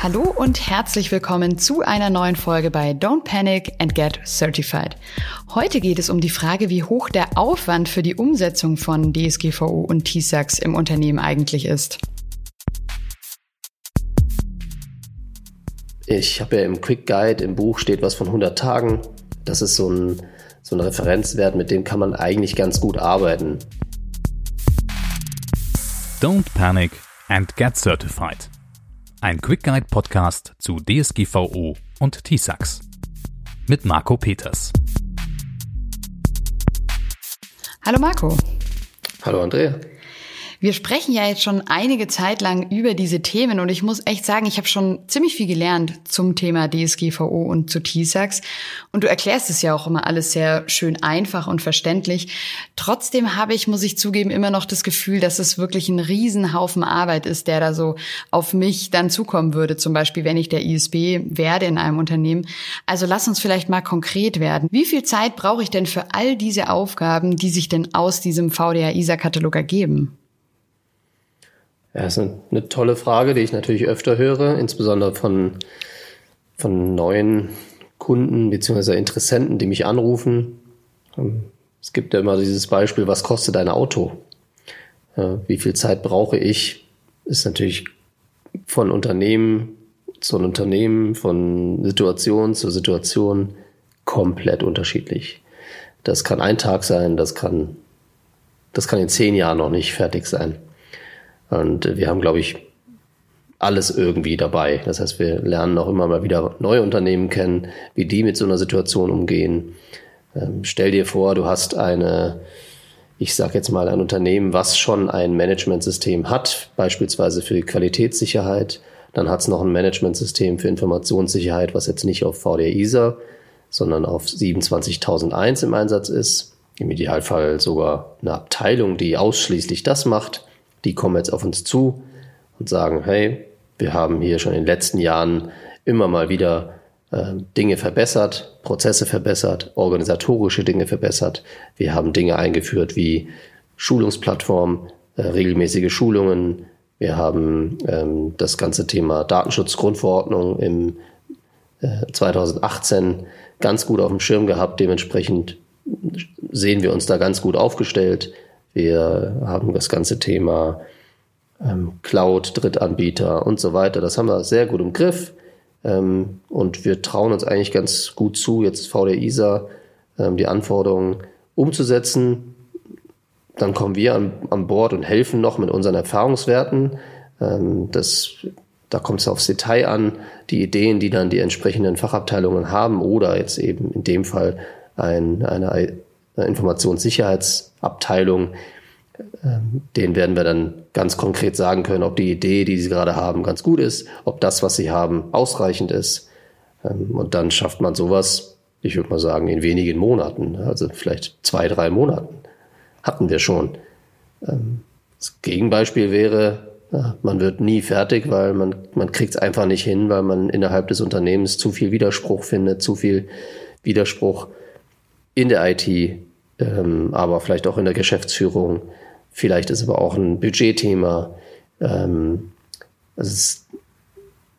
Hallo und herzlich willkommen zu einer neuen Folge bei Don't Panic and Get Certified. Heute geht es um die Frage, wie hoch der Aufwand für die Umsetzung von DSGVO und TISAX im Unternehmen eigentlich ist. Ich habe ja im Quick Guide im Buch steht was von 100 Tagen. Das ist so ein, so ein Referenzwert, mit dem kann man eigentlich ganz gut arbeiten. Don't Panic and Get Certified ein Quick Guide Podcast zu DSGVO und TISAX. Mit Marco Peters. Hallo Marco. Hallo Andrea. Wir sprechen ja jetzt schon einige Zeit lang über diese Themen und ich muss echt sagen, ich habe schon ziemlich viel gelernt zum Thema DSGVO und zu TISAX. Und du erklärst es ja auch immer alles sehr schön einfach und verständlich. Trotzdem habe ich, muss ich zugeben, immer noch das Gefühl, dass es wirklich ein Riesenhaufen Arbeit ist, der da so auf mich dann zukommen würde. Zum Beispiel, wenn ich der ISB werde in einem Unternehmen. Also lass uns vielleicht mal konkret werden. Wie viel Zeit brauche ich denn für all diese Aufgaben, die sich denn aus diesem VDA-ISA-Katalog ergeben? Ja, ist eine, eine, tolle Frage, die ich natürlich öfter höre, insbesondere von, von neuen Kunden bzw. Interessenten, die mich anrufen. Ähm, es gibt ja immer dieses Beispiel, was kostet ein Auto? Wie viel Zeit brauche ich? Ist natürlich von Unternehmen zu Unternehmen, von Situation zu Situation komplett unterschiedlich. Das kann ein Tag sein, das kann, das kann in zehn Jahren noch nicht fertig sein. Und wir haben, glaube ich, alles irgendwie dabei. Das heißt, wir lernen auch immer mal wieder neue Unternehmen kennen, wie die mit so einer Situation umgehen. Ähm, stell dir vor, du hast eine, ich sage jetzt mal ein Unternehmen, was schon ein Managementsystem hat, beispielsweise für Qualitätssicherheit. Dann hat es noch ein Managementsystem für Informationssicherheit, was jetzt nicht auf VDR ISA, sondern auf 27001 im Einsatz ist. Im Idealfall sogar eine Abteilung, die ausschließlich das macht die kommen jetzt auf uns zu und sagen, hey, wir haben hier schon in den letzten Jahren immer mal wieder äh, Dinge verbessert, Prozesse verbessert, organisatorische Dinge verbessert. Wir haben Dinge eingeführt wie Schulungsplattform, äh, regelmäßige Schulungen. Wir haben ähm, das ganze Thema Datenschutzgrundverordnung im äh, 2018 ganz gut auf dem Schirm gehabt. Dementsprechend sehen wir uns da ganz gut aufgestellt. Wir haben das ganze Thema ähm, Cloud, Drittanbieter und so weiter. Das haben wir sehr gut im Griff. Ähm, und wir trauen uns eigentlich ganz gut zu, jetzt VDR ISA ähm, die Anforderungen umzusetzen. Dann kommen wir an, an Bord und helfen noch mit unseren Erfahrungswerten. Ähm, das, da kommt es aufs Detail an, die Ideen, die dann die entsprechenden Fachabteilungen haben oder jetzt eben in dem Fall ein, eine Informationssicherheitsabteilung, ähm, denen werden wir dann ganz konkret sagen können, ob die Idee, die sie gerade haben, ganz gut ist, ob das, was sie haben, ausreichend ist. Ähm, und dann schafft man sowas, ich würde mal sagen, in wenigen Monaten, also vielleicht zwei, drei Monaten hatten wir schon. Ähm, das Gegenbeispiel wäre, man wird nie fertig, weil man, man kriegt es einfach nicht hin, weil man innerhalb des Unternehmens zu viel Widerspruch findet, zu viel Widerspruch in der IT, ähm, aber vielleicht auch in der Geschäftsführung. Vielleicht ist aber auch ein Budgetthema. Ähm, also es,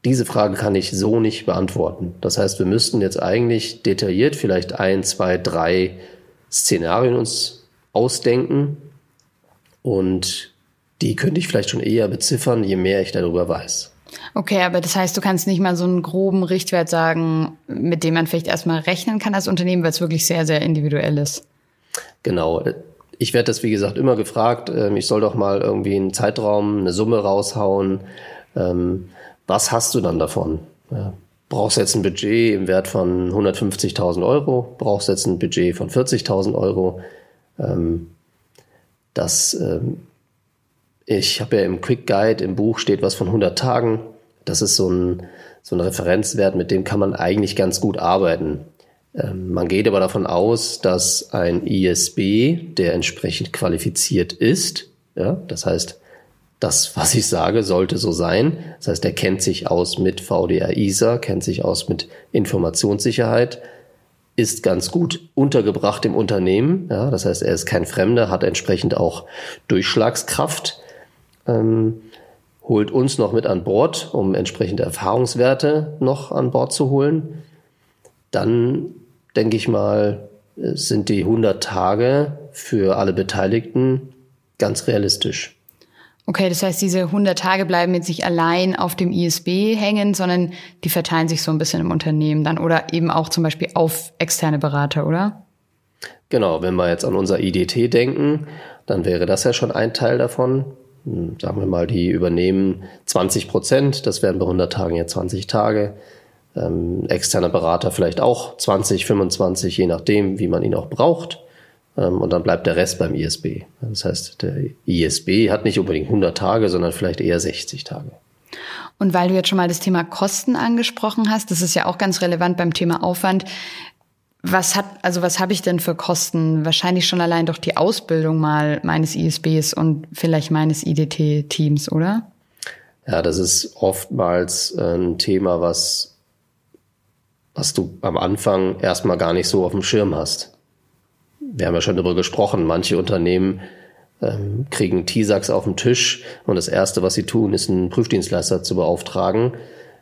diese Frage kann ich so nicht beantworten. Das heißt, wir müssten jetzt eigentlich detailliert vielleicht ein, zwei, drei Szenarien uns ausdenken und die könnte ich vielleicht schon eher beziffern, je mehr ich darüber weiß. Okay, aber das heißt, du kannst nicht mal so einen groben Richtwert sagen, mit dem man vielleicht erstmal rechnen kann als Unternehmen, weil es wirklich sehr, sehr individuell ist. Genau. Ich werde das, wie gesagt, immer gefragt. Ähm, ich soll doch mal irgendwie einen Zeitraum, eine Summe raushauen. Ähm, was hast du dann davon? Brauchst du jetzt ein Budget im Wert von 150.000 Euro? Brauchst du jetzt ein Budget von 40.000 Euro? Ähm, das, ich habe ja im Quick Guide im Buch steht was von 100 Tagen. Das ist so ein, so ein Referenzwert, mit dem kann man eigentlich ganz gut arbeiten. Ähm, man geht aber davon aus, dass ein ISB, der entsprechend qualifiziert ist, ja, das heißt, das, was ich sage, sollte so sein. Das heißt, er kennt sich aus mit VDR ISA, kennt sich aus mit Informationssicherheit, ist ganz gut untergebracht im Unternehmen. Ja, das heißt, er ist kein Fremder, hat entsprechend auch Durchschlagskraft. Ähm, holt uns noch mit an Bord, um entsprechende Erfahrungswerte noch an Bord zu holen, dann denke ich mal, sind die 100 Tage für alle Beteiligten ganz realistisch. Okay, das heißt, diese 100 Tage bleiben jetzt nicht allein auf dem ISB hängen, sondern die verteilen sich so ein bisschen im Unternehmen dann oder eben auch zum Beispiel auf externe Berater, oder? Genau, wenn wir jetzt an unser IDT denken, dann wäre das ja schon ein Teil davon. Hm, sagen wir mal, die übernehmen 20 Prozent, das wären bei 100 Tagen ja 20 Tage. Ähm, externer Berater vielleicht auch 20, 25, je nachdem, wie man ihn auch braucht. Ähm, und dann bleibt der Rest beim ISB. Das heißt, der ISB hat nicht unbedingt 100 Tage, sondern vielleicht eher 60 Tage. Und weil du jetzt schon mal das Thema Kosten angesprochen hast, das ist ja auch ganz relevant beim Thema Aufwand. Was hat, also was habe ich denn für Kosten? Wahrscheinlich schon allein durch die Ausbildung mal meines ISBs und vielleicht meines IDT-Teams, oder? Ja, das ist oftmals ein Thema, was, was du am Anfang erstmal gar nicht so auf dem Schirm hast wir haben ja schon darüber gesprochen, manche Unternehmen ähm, kriegen TISAX auf den Tisch und das Erste, was sie tun, ist einen Prüfdienstleister zu beauftragen.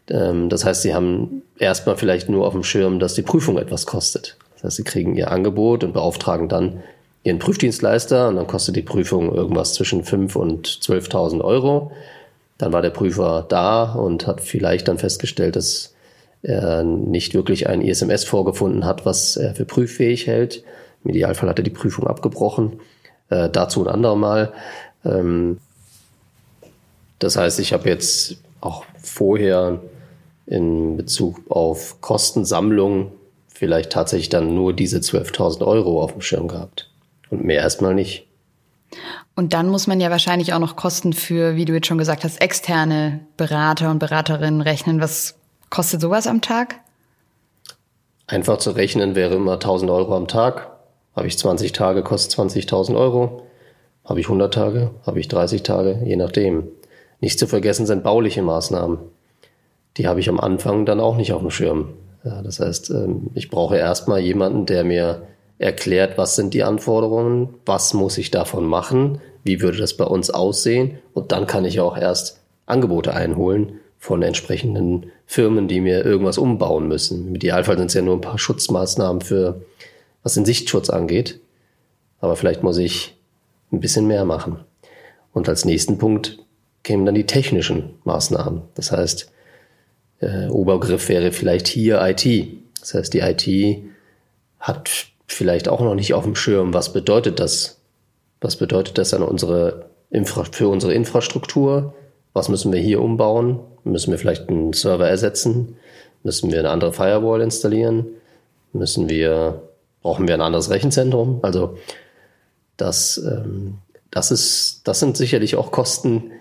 Ähm, das heißt, sie haben erstmal vielleicht nur auf dem Schirm, dass die Prüfung etwas kostet. Das heißt, sie kriegen ihr Angebot und beauftragen dann ihren Prüfdienstleister und dann kostet die Prüfung irgendwas zwischen 5 und 12.000 Euro. Dann war der Prüfer da und hat vielleicht dann festgestellt, dass er nicht wirklich ein ISMS vorgefunden hat, was er für prüffähig hält. Im Idealfall hat er die Prüfung abgebrochen. Äh, dazu ein andermal. Ähm, das heißt, ich habe jetzt auch vorher in Bezug auf Kostensammlung vielleicht tatsächlich dann nur diese 12.000 Euro auf dem Schirm gehabt. Und mehr erstmal nicht. Und dann muss man ja wahrscheinlich auch noch Kosten für, wie du jetzt schon gesagt hast, externe Berater und Beraterinnen rechnen. Was kostet sowas am Tag? Einfach zu rechnen wäre immer 1000 Euro am Tag. Habe ich 20 Tage, kostet 20.000 Euro. Habe ich 100 Tage, habe ich 30 Tage, je nachdem. Nicht zu vergessen sind bauliche Maßnahmen. Die habe ich am Anfang dann auch nicht auf dem Schirm. Ja, das heißt, ähm, ich brauche erstmal jemanden, der mir erklärt, was sind die Anforderungen, was muss ich davon machen, wie würde das bei uns aussehen und dann kann ich auch erst Angebote einholen von entsprechenden Firmen, die mir irgendwas umbauen müssen. Im Idealfall sind es ja nur ein paar Schutzmaßnahmen für was den Sichtschutz angeht. Aber vielleicht muss ich ein bisschen mehr machen. Und als nächsten Punkt kämen dann die technischen Maßnahmen. Das heißt, äh, Obergriff wäre vielleicht hier IT. Das heißt, die IT hat vielleicht auch noch nicht auf dem Schirm, was bedeutet das? Was bedeutet das an unsere Infra für unsere Infrastruktur? Was müssen wir hier umbauen? Müssen wir vielleicht einen Server ersetzen? Müssen wir eine andere Firewall installieren? Müssen wir brauchen wir ein anderes Rechenzentrum. Also das, ähm, das, ist, das sind sicherlich auch Kosten,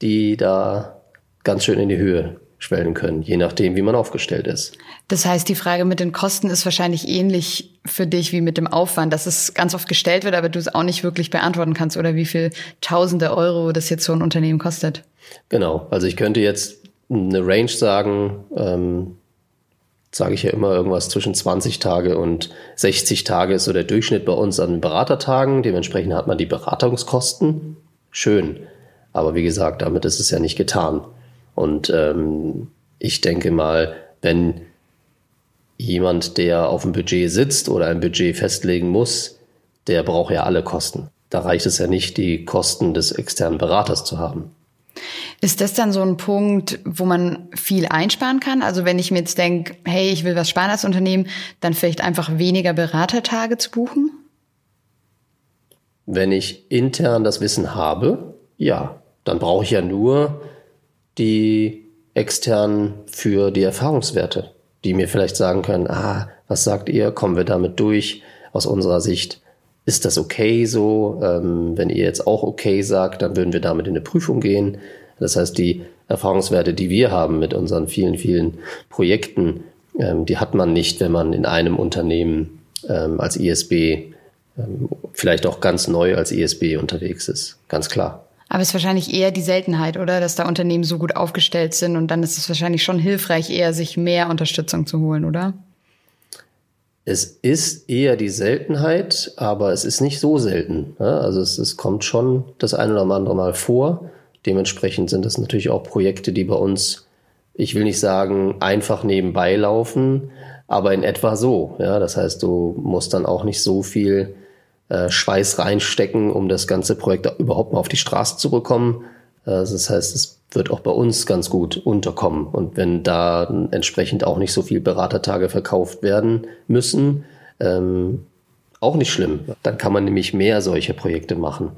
die da ganz schön in die Höhe schwellen können, je nachdem, wie man aufgestellt ist. Das heißt, die Frage mit den Kosten ist wahrscheinlich ähnlich für dich wie mit dem Aufwand, dass es ganz oft gestellt wird, aber du es auch nicht wirklich beantworten kannst oder wie viel Tausende Euro das jetzt so ein Unternehmen kostet. Genau, also ich könnte jetzt eine Range sagen, ähm, sage ich ja immer, irgendwas zwischen 20 Tage und 60 Tage ist so der Durchschnitt bei uns an Beratertagen. Dementsprechend hat man die Beratungskosten. Schön. Aber wie gesagt, damit ist es ja nicht getan. Und ähm, ich denke mal, wenn jemand, der auf dem Budget sitzt oder ein Budget festlegen muss, der braucht ja alle Kosten. Da reicht es ja nicht, die Kosten des externen Beraters zu haben. Ist das dann so ein Punkt, wo man viel einsparen kann? Also wenn ich mir jetzt denke, hey, ich will was sparen als Unternehmen, dann vielleicht einfach weniger Beratertage zu buchen? Wenn ich intern das Wissen habe, ja, dann brauche ich ja nur die externen für die Erfahrungswerte, die mir vielleicht sagen können, ah, was sagt ihr, kommen wir damit durch aus unserer Sicht? Ist das okay so? Ähm, wenn ihr jetzt auch okay sagt, dann würden wir damit in eine Prüfung gehen. Das heißt, die Erfahrungswerte, die wir haben mit unseren vielen, vielen Projekten, ähm, die hat man nicht, wenn man in einem Unternehmen ähm, als ISB, ähm, vielleicht auch ganz neu als ISB unterwegs ist. Ganz klar. Aber es ist wahrscheinlich eher die Seltenheit, oder? Dass da Unternehmen so gut aufgestellt sind und dann ist es wahrscheinlich schon hilfreich, eher sich mehr Unterstützung zu holen, oder? Es ist eher die Seltenheit, aber es ist nicht so selten. Also es, es kommt schon das eine oder andere Mal vor, dementsprechend sind das natürlich auch Projekte, die bei uns, ich will nicht sagen, einfach nebenbei laufen, aber in etwa so. Ja, das heißt, du musst dann auch nicht so viel äh, Schweiß reinstecken, um das ganze Projekt überhaupt mal auf die Straße zu bekommen. Äh, das heißt, es wird auch bei uns ganz gut unterkommen. Und wenn da entsprechend auch nicht so viel Beratertage verkauft werden müssen, ähm, auch nicht schlimm. Dann kann man nämlich mehr solche Projekte machen.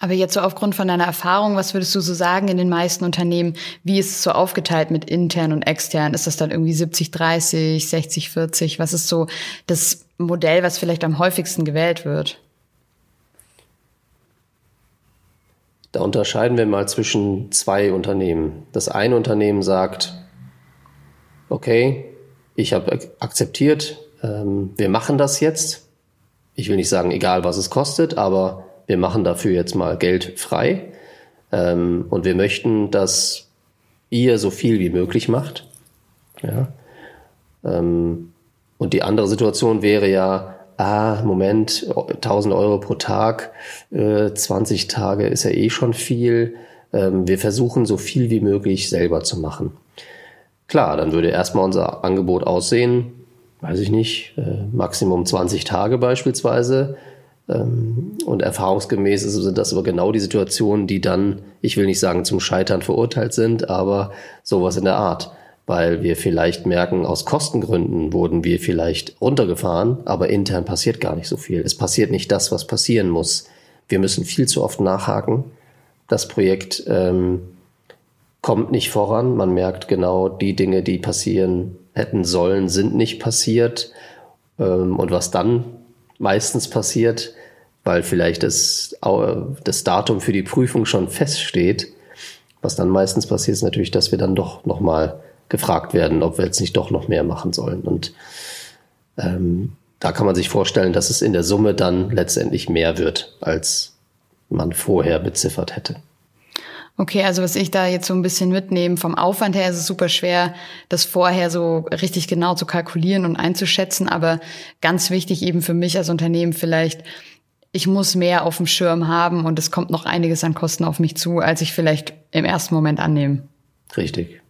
Aber jetzt so aufgrund von deiner Erfahrung, was würdest du so sagen in den meisten Unternehmen? Wie ist es so aufgeteilt mit intern und extern? Ist das dann irgendwie 70, 30, 60, 40? Was ist so das Modell, was vielleicht am häufigsten gewählt wird? Da unterscheiden wir mal zwischen zwei Unternehmen. Das eine Unternehmen sagt, okay, ich habe akzeptiert, ähm, wir machen das jetzt. Ich will nicht sagen, egal was es kostet, aber wir machen dafür jetzt mal Geld frei ähm, und wir möchten, dass ihr so viel wie möglich macht. Ja. Ähm, und die andere Situation wäre ja, ah, Moment, 1000 Euro pro Tag, äh, 20 Tage ist ja eh schon viel. Ähm, wir versuchen so viel wie möglich selber zu machen. Klar, dann würde erstmal unser Angebot aussehen, weiß ich nicht, äh, Maximum 20 Tage beispielsweise. Ähm, und erfahrungsgemäß sind das aber genau die Situationen, die dann, ich will nicht sagen zum Scheitern verurteilt sind, aber sowas in der Art. Weil wir vielleicht merken, aus Kostengründen wurden wir vielleicht runtergefahren, aber intern passiert gar nicht so viel. Es passiert nicht das, was passieren muss. Wir müssen viel zu oft nachhaken. Das Projekt ähm, kommt nicht voran. Man merkt genau, die Dinge, die passieren hätten sollen, sind nicht passiert. Ähm, und was dann meistens passiert, weil vielleicht das, das Datum für die Prüfung schon feststeht. Was dann meistens passiert, ist natürlich, dass wir dann doch nochmal gefragt werden, ob wir jetzt nicht doch noch mehr machen sollen. Und ähm, da kann man sich vorstellen, dass es in der Summe dann letztendlich mehr wird, als man vorher beziffert hätte. Okay, also was ich da jetzt so ein bisschen mitnehme, vom Aufwand her ist es super schwer, das vorher so richtig genau zu kalkulieren und einzuschätzen. Aber ganz wichtig eben für mich als Unternehmen vielleicht, ich muss mehr auf dem Schirm haben und es kommt noch einiges an Kosten auf mich zu, als ich vielleicht im ersten Moment annehme. Richtig.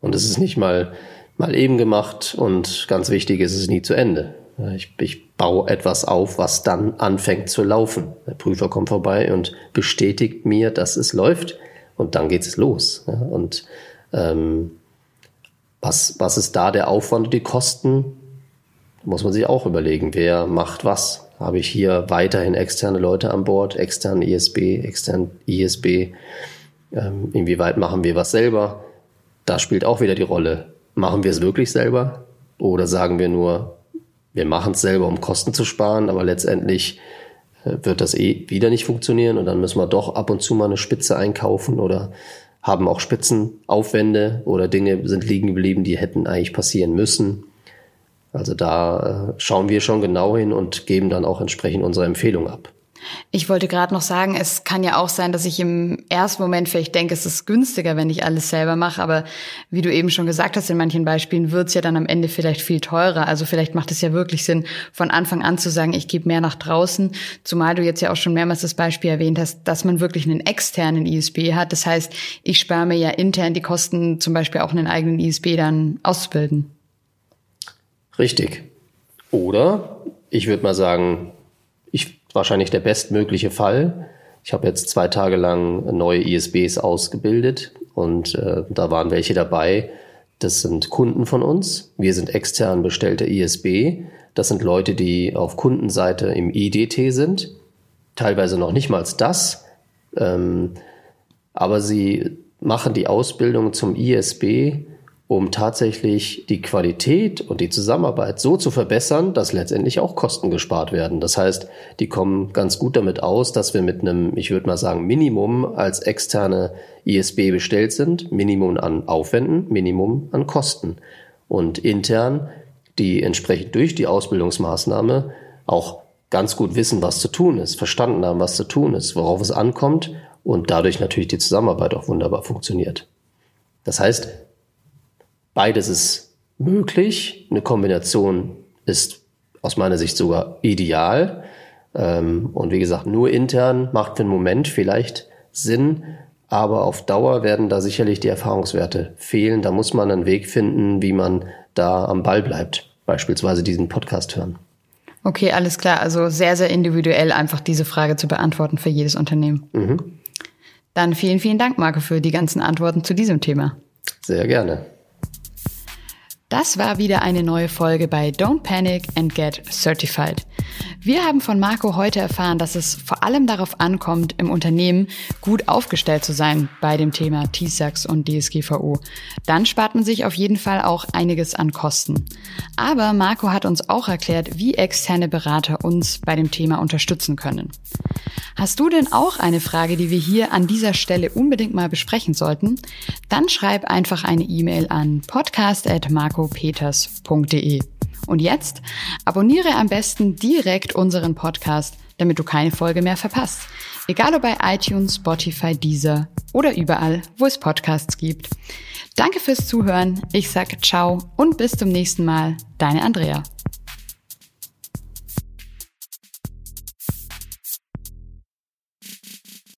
Und es ist nicht mal, mal eben gemacht und ganz wichtig ist es nie zu Ende. Ich, ich baue etwas auf, was dann anfängt zu laufen. Der Prüfer kommt vorbei und bestätigt mir, dass es läuft und dann geht es los. Und ähm, was, was ist da der Aufwand und die Kosten? muss man sich auch überlegen, wer macht was. Habe ich hier weiterhin externe Leute an Bord, extern ISB, extern ISB? Ähm, inwieweit machen wir was selber? Da spielt auch wieder die Rolle. Machen wir es wirklich selber? Oder sagen wir nur, wir machen es selber, um Kosten zu sparen, aber letztendlich wird das eh wieder nicht funktionieren und dann müssen wir doch ab und zu mal eine Spitze einkaufen oder haben auch Spitzenaufwände oder Dinge sind liegen geblieben, die hätten eigentlich passieren müssen. Also da äh, schauen wir schon genau hin und geben dann auch entsprechend unsere Empfehlung ab. Ich wollte gerade noch sagen, es kann ja auch sein, dass ich im ersten Moment vielleicht denke, es ist günstiger, wenn ich alles selber mache. Aber wie du eben schon gesagt hast, in manchen Beispielen wird es ja dann am Ende vielleicht viel teurer. Also vielleicht macht es ja wirklich Sinn, von Anfang an zu sagen, ich gebe mehr nach draußen. Zumal du jetzt ja auch schon mehrmals das Beispiel erwähnt hast, dass man wirklich einen externen ISB hat. Das heißt, ich spare mir ja intern die Kosten, zum Beispiel auch einen eigenen ISB dann auszubilden. Richtig. Oder ich würde mal sagen, ich wahrscheinlich der bestmögliche Fall. Ich habe jetzt zwei Tage lang neue ISBs ausgebildet und äh, da waren welche dabei. Das sind Kunden von uns. Wir sind extern bestellte ISB. Das sind Leute, die auf Kundenseite im IDT sind. Teilweise noch nicht mal das. Ähm, aber sie machen die Ausbildung zum ISB um tatsächlich die Qualität und die Zusammenarbeit so zu verbessern, dass letztendlich auch Kosten gespart werden. Das heißt, die kommen ganz gut damit aus, dass wir mit einem, ich würde mal sagen, Minimum als externe ISB bestellt sind, Minimum an Aufwänden, Minimum an Kosten. Und intern, die entsprechend durch die Ausbildungsmaßnahme auch ganz gut wissen, was zu tun ist, verstanden haben, was zu tun ist, worauf es ankommt und dadurch natürlich die Zusammenarbeit auch wunderbar funktioniert. Das heißt, Beides ist möglich. Eine Kombination ist aus meiner Sicht sogar ideal. Ähm, und wie gesagt, nur intern macht für einen Moment vielleicht Sinn. aber auf Dauer werden da sicherlich die Erfahrungswerte fehlen. Da muss man einen Weg finden, wie man da am Ball bleibt. Beispielsweise diesen Podcast hören. Okay, alles klar. Also sehr, sehr individuell einfach diese Frage zu beantworten für jedes Unternehmen. Mhm. Dann vielen, vielen Dank, Marco, für die ganzen Antworten zu diesem Thema. Sehr gerne. Das war wieder eine neue Folge bei Don't Panic and Get Certified. Wir haben von Marco heute erfahren, dass es vor allem darauf ankommt, im Unternehmen gut aufgestellt zu sein bei dem Thema TISAX und DSGVO. Dann spart man sich auf jeden Fall auch einiges an Kosten. Aber Marco hat uns auch erklärt, wie externe Berater uns bei dem Thema unterstützen können. Hast du denn auch eine Frage, die wir hier an dieser Stelle unbedingt mal besprechen sollten? Dann schreib einfach eine E-Mail an podcast.marcopeters.de. Und jetzt abonniere am besten direkt unseren Podcast, damit du keine Folge mehr verpasst. Egal ob bei iTunes, Spotify, Deezer oder überall, wo es Podcasts gibt. Danke fürs Zuhören. Ich sage ciao und bis zum nächsten Mal. Deine Andrea.